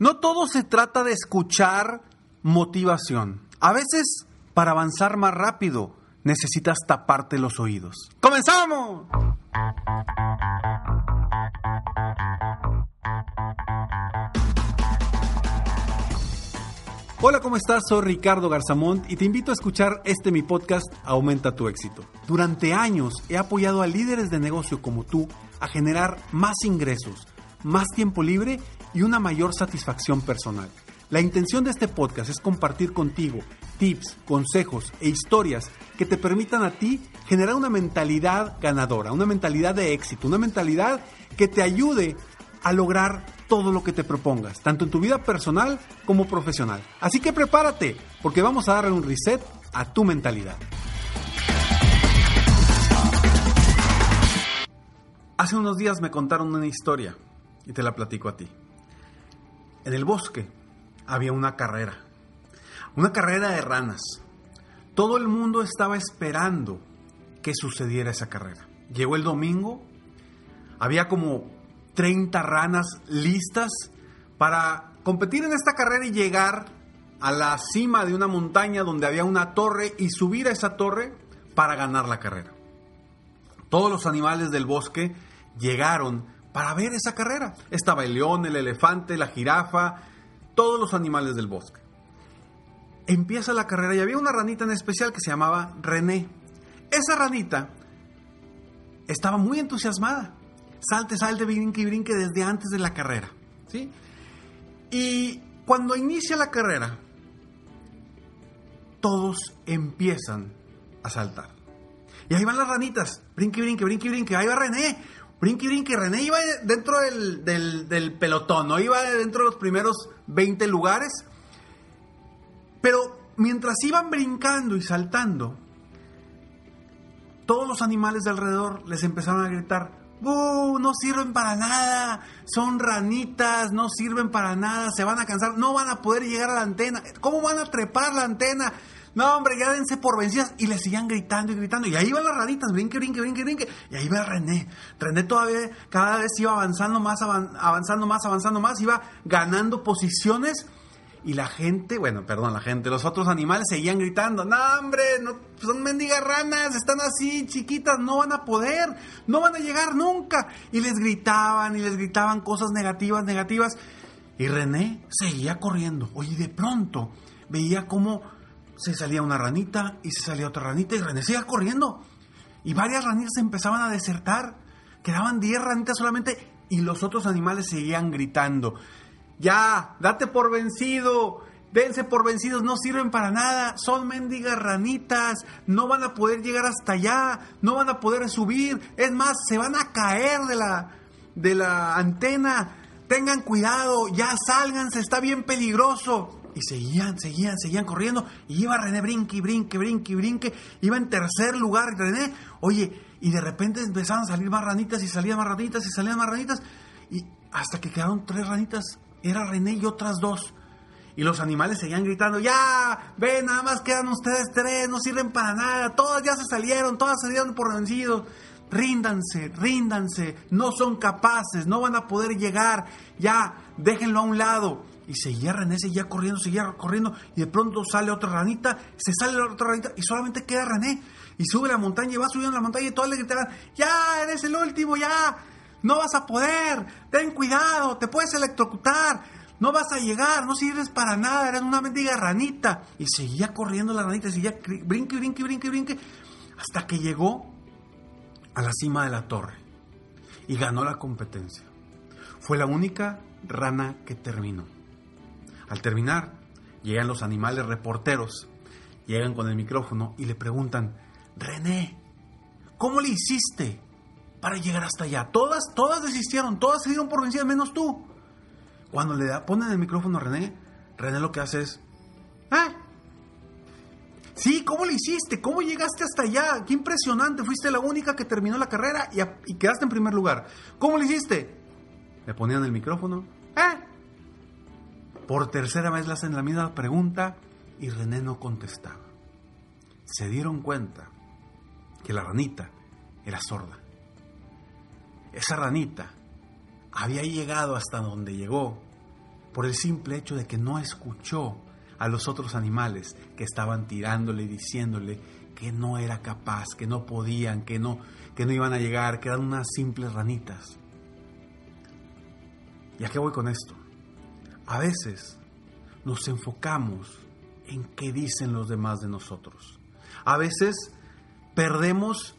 No todo se trata de escuchar motivación. A veces, para avanzar más rápido, necesitas taparte los oídos. ¡Comenzamos! Hola, ¿cómo estás? Soy Ricardo Garzamont y te invito a escuchar este mi podcast Aumenta tu éxito. Durante años he apoyado a líderes de negocio como tú a generar más ingresos, más tiempo libre y una mayor satisfacción personal. La intención de este podcast es compartir contigo tips, consejos e historias que te permitan a ti generar una mentalidad ganadora, una mentalidad de éxito, una mentalidad que te ayude a lograr todo lo que te propongas, tanto en tu vida personal como profesional. Así que prepárate, porque vamos a darle un reset a tu mentalidad. Hace unos días me contaron una historia y te la platico a ti. En el bosque había una carrera, una carrera de ranas. Todo el mundo estaba esperando que sucediera esa carrera. Llegó el domingo, había como 30 ranas listas para competir en esta carrera y llegar a la cima de una montaña donde había una torre y subir a esa torre para ganar la carrera. Todos los animales del bosque llegaron para ver esa carrera. Estaba el león, el elefante, la jirafa, todos los animales del bosque. Empieza la carrera y había una ranita en especial que se llamaba René. Esa ranita estaba muy entusiasmada. Salte, salte, brinque y brinque desde antes de la carrera. ¿sí? Y cuando inicia la carrera, todos empiezan a saltar. Y ahí van las ranitas, brinque, brinque, brinque, brinque. Ahí va René, brinque, brinque. René iba dentro del, del, pelotón, no iba dentro de los primeros 20 lugares. Pero mientras iban brincando y saltando, todos los animales de alrededor les empezaron a gritar, ¡Uh! No sirven para nada, son ranitas, no sirven para nada, se van a cansar, no van a poder llegar a la antena. ¿Cómo van a trepar la antena? No, hombre, ya dense por vencidas. Y le siguen gritando y gritando. Y ahí van las ranitas, brinque, brinque, brinque, brinque. Y ahí va René. René todavía cada vez iba avanzando más, avanzando más, avanzando más. Iba ganando posiciones. Y la gente, bueno, perdón, la gente, los otros animales seguían gritando, no hombre, no, son mendigas ranas, están así chiquitas, no van a poder, no van a llegar nunca. Y les gritaban y les gritaban cosas negativas, negativas. Y René seguía corriendo. Oye, de pronto veía cómo se salía una ranita y se salía otra ranita y René seguía corriendo. Y varias ranitas empezaban a desertar. Quedaban 10 ranitas solamente y los otros animales seguían gritando. Ya, date por vencido. Dense por vencidos, no sirven para nada. Son mendigas ranitas. No van a poder llegar hasta allá. No van a poder subir. Es más, se van a caer de la, de la antena. Tengan cuidado, ya sálganse, está bien peligroso. Y seguían, seguían, seguían corriendo. Y iba René brinque, brinque, brinque, brinque. Iba en tercer lugar René. Oye, y de repente empezaban a salir más ranitas y salían más ranitas y salían más ranitas. Y hasta que quedaron tres ranitas. Era René y otras dos. Y los animales seguían gritando, ya, ven, nada más quedan ustedes tres, no sirven para nada, todas ya se salieron, todas salieron por vencidos. Ríndanse, ríndanse, no son capaces, no van a poder llegar, ya, déjenlo a un lado. Y seguía René, seguía corriendo, seguía corriendo. Y de pronto sale otra ranita, se sale la otra ranita y solamente queda René. Y sube la montaña y va subiendo la montaña y todos le gritaban, ya, eres el último, ya, no vas a poder, ten cuidado, te puedes electrocutar. no vas a llegar, no sirves para nada, eres una mendiga ranita. Y seguía corriendo la ranita, seguía brinque, brinque, brinque, brinque, hasta que llegó a la cima de la torre y ganó la competencia. Fue la única rana que terminó. Al terminar, llegan los animales reporteros, llegan con el micrófono y le preguntan, René, ¿cómo le hiciste para llegar hasta allá? Todas, todas desistieron, todas se dieron por vencidas, menos tú. Cuando le ponen el micrófono a René, René lo que hace es, ¿eh? Sí, ¿cómo le hiciste? ¿Cómo llegaste hasta allá? Qué impresionante, fuiste la única que terminó la carrera y, quedaste en primer lugar. ¿Cómo le hiciste? Le ponían el micrófono, ¿eh? Por tercera vez le hacen la misma pregunta y René no contestaba. Se dieron cuenta que la ranita era sorda. Esa ranita había llegado hasta donde llegó por el simple hecho de que no escuchó a los otros animales que estaban tirándole y diciéndole que no era capaz, que no podían, que no, que no iban a llegar, que eran unas simples ranitas. ¿Y a qué voy con esto? A veces nos enfocamos en qué dicen los demás de nosotros. A veces perdemos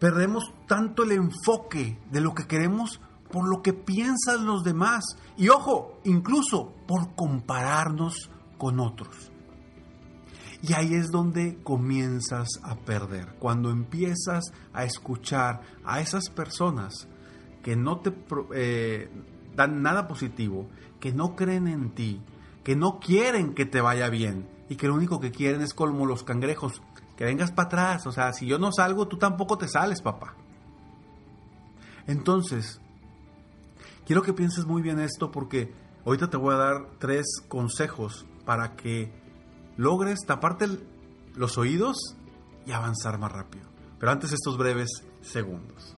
perdemos tanto el enfoque de lo que queremos por lo que piensan los demás. Y ojo, incluso por compararnos con otros. Y ahí es donde comienzas a perder, cuando empiezas a escuchar a esas personas que no te eh, dan nada positivo, que no creen en ti, que no quieren que te vaya bien y que lo único que quieren es como los cangrejos, que vengas para atrás. O sea, si yo no salgo, tú tampoco te sales, papá. Entonces, quiero que pienses muy bien esto porque ahorita te voy a dar tres consejos para que logres taparte los oídos y avanzar más rápido. Pero antes estos breves segundos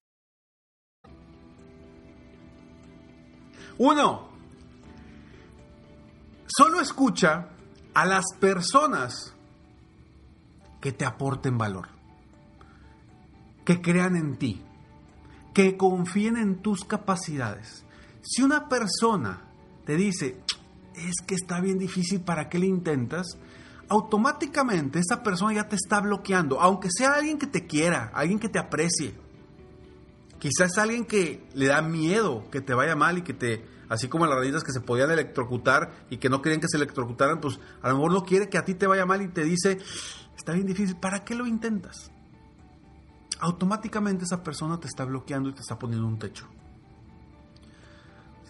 Uno, solo escucha a las personas que te aporten valor, que crean en ti, que confíen en tus capacidades. Si una persona te dice, es que está bien difícil, ¿para qué le intentas? Automáticamente esa persona ya te está bloqueando, aunque sea alguien que te quiera, alguien que te aprecie. Quizás alguien que le da miedo que te vaya mal y que te, así como las ranitas que se podían electrocutar y que no querían que se electrocutaran, pues a lo mejor no quiere que a ti te vaya mal y te dice, está bien difícil, ¿para qué lo intentas? Automáticamente esa persona te está bloqueando y te está poniendo un techo.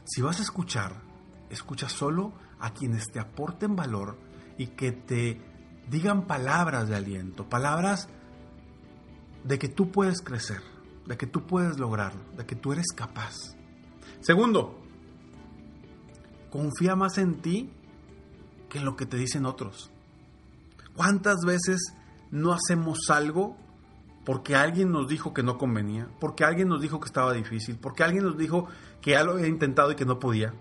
Si vas a escuchar, escucha solo a quienes te aporten valor y que te digan palabras de aliento, palabras de que tú puedes crecer, de que tú puedes lograrlo, de que tú eres capaz. Segundo, confía más en ti que en lo que te dicen otros. ¿Cuántas veces no hacemos algo porque alguien nos dijo que no convenía, porque alguien nos dijo que estaba difícil, porque alguien nos dijo que ya lo había intentado y que no podía?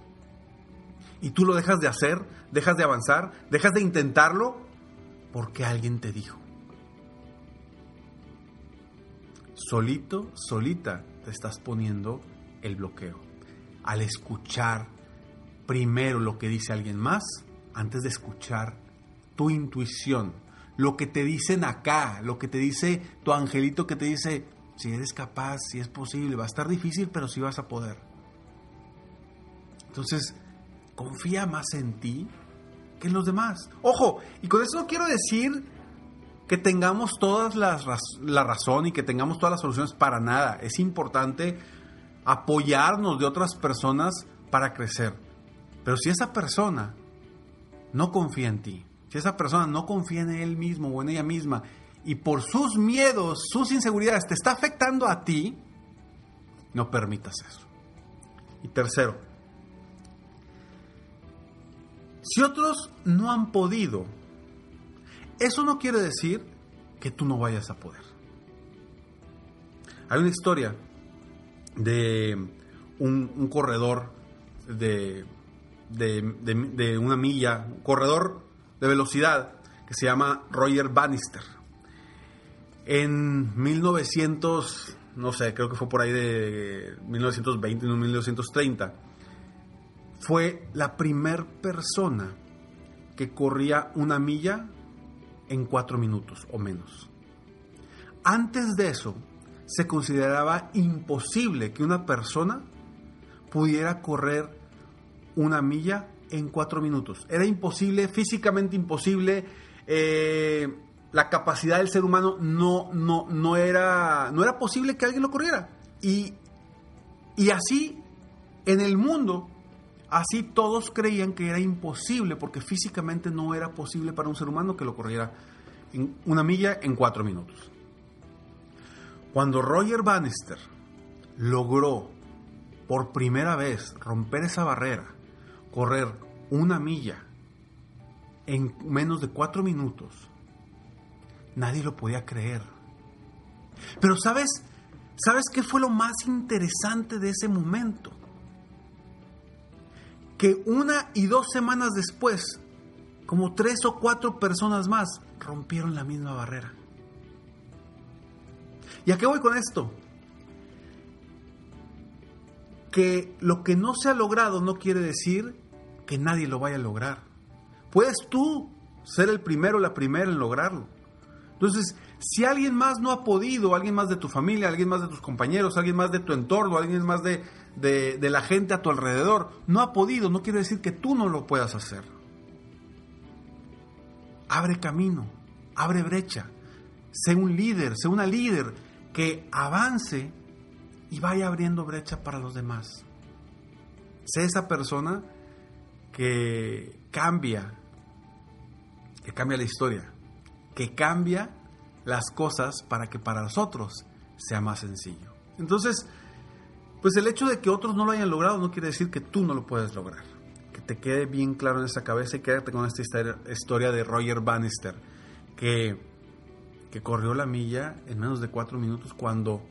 Y tú lo dejas de hacer, dejas de avanzar, dejas de intentarlo porque alguien te dijo. Solito, solita te estás poniendo el bloqueo. Al escuchar primero lo que dice alguien más, antes de escuchar tu intuición, lo que te dicen acá, lo que te dice tu angelito que te dice, si eres capaz, si es posible, va a estar difícil, pero sí vas a poder. Entonces, confía más en ti que en los demás. Ojo, y con eso no quiero decir que tengamos todas las la razón y que tengamos todas las soluciones para nada. Es importante apoyarnos de otras personas para crecer. Pero si esa persona no confía en ti, si esa persona no confía en él mismo o en ella misma y por sus miedos, sus inseguridades te está afectando a ti, no permitas eso. Y tercero, si otros no han podido, eso no quiere decir que tú no vayas a poder. Hay una historia de un, corredor de, de, una milla, un corredor de velocidad que se llama Roger Bannister. En 1900, no sé, creo que fue por ahí de 1920, no 1930 fue la primer persona que corría una milla en cuatro minutos o menos. Antes de eso, se consideraba imposible que una persona pudiera correr una milla en cuatro minutos. Era imposible, físicamente imposible. Eh, la capacidad del ser humano no, no, no, era, no era posible que alguien lo corriera. Y, y así, en el mundo, Así todos creían que era imposible porque físicamente no era posible para un ser humano que lo corriera en una milla en cuatro minutos. Cuando Roger Bannister logró por primera vez romper esa barrera, correr una milla en menos de cuatro minutos, nadie lo podía creer. Pero sabes, ¿sabes qué fue lo más interesante de ese momento? Que una y dos semanas después, como tres o cuatro personas más rompieron la misma barrera. ¿Y a qué voy con esto? Que lo que no se ha logrado no quiere decir que nadie lo vaya a lograr. Puedes tú ser el primero o la primera en lograrlo. Entonces, si alguien más no ha podido, alguien más de tu familia, alguien más de tus compañeros, alguien más de tu entorno, alguien más de, de, la gente a tu alrededor no ha podido, no quiere decir que tú no lo puedas hacer. Abre camino, abre brecha, sé un líder, sé una líder que avance y vaya abriendo brecha para los demás. Sé esa persona que cambia, que cambia la historia, que cambia las cosas para que para nosotros sea más sencillo. Entonces, pues el hecho de que otros no lo hayan logrado no quiere decir que tú no lo puedes lograr. Que te quede bien claro en esa cabeza y quédate con esta historia de Roger Bannister, que, que corrió la milla en menos de cuatro minutos cuando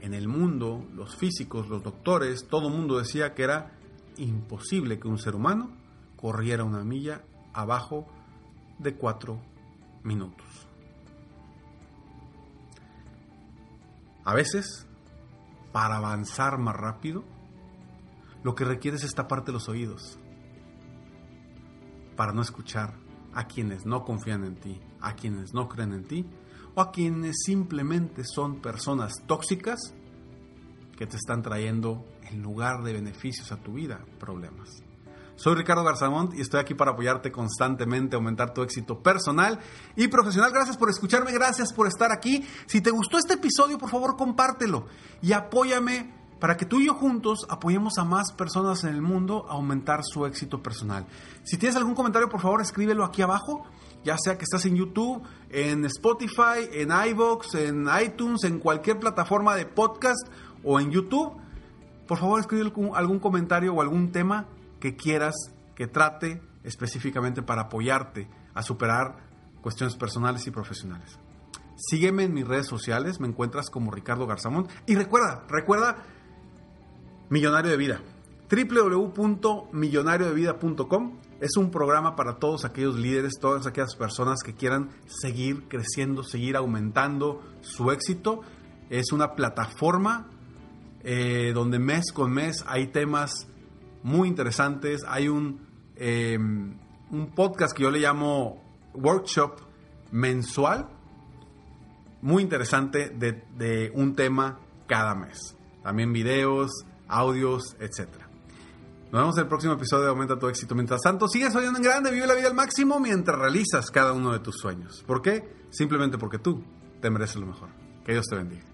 en el mundo, los físicos, los doctores, todo el mundo decía que era imposible que un ser humano corriera una milla abajo de cuatro minutos. A veces para avanzar más rápido, lo que requieres es taparte los oídos para no escuchar a quienes no confían en ti, a quienes no creen en ti o a quienes simplemente son personas tóxicas que te están trayendo en lugar de beneficios a tu vida problemas. Soy Ricardo Garzamont y estoy aquí para apoyarte constantemente, aumentar tu éxito personal y profesional. Gracias por escucharme, gracias por estar aquí. Si te gustó este episodio, por favor, compártelo y apóyame para que tú y yo juntos apoyemos a más personas en el mundo a aumentar su éxito personal. Si tienes algún comentario, por favor, escríbelo aquí abajo, ya sea que estás en YouTube, en Spotify, en iVoox, en iTunes, en cualquier plataforma de podcast o en YouTube. Por favor, escribe algún comentario o algún tema que quieras que trate específicamente para apoyarte a superar cuestiones personales y profesionales. Sígueme en mis redes sociales, me encuentras como Ricardo Garzamón. Y recuerda, recuerda, Millonario de Vida. www.millonariodevida.com es un programa para todos aquellos líderes, todas aquellas personas que quieran seguir creciendo, seguir aumentando su éxito. Es una plataforma eh, donde mes con mes hay temas muy interesantes. Hay un, eh, un podcast que yo le llamo workshop mensual, muy interesante de, de un tema cada mes. También videos, audios, etc. Nos vemos en el próximo episodio de Aumenta tu éxito. Mientras tanto, sigue soñando en grande, vive la vida al máximo mientras realizas cada uno de tus sueños. ¿Por qué? Simplemente porque tú te mereces lo mejor. Que Dios te bendiga.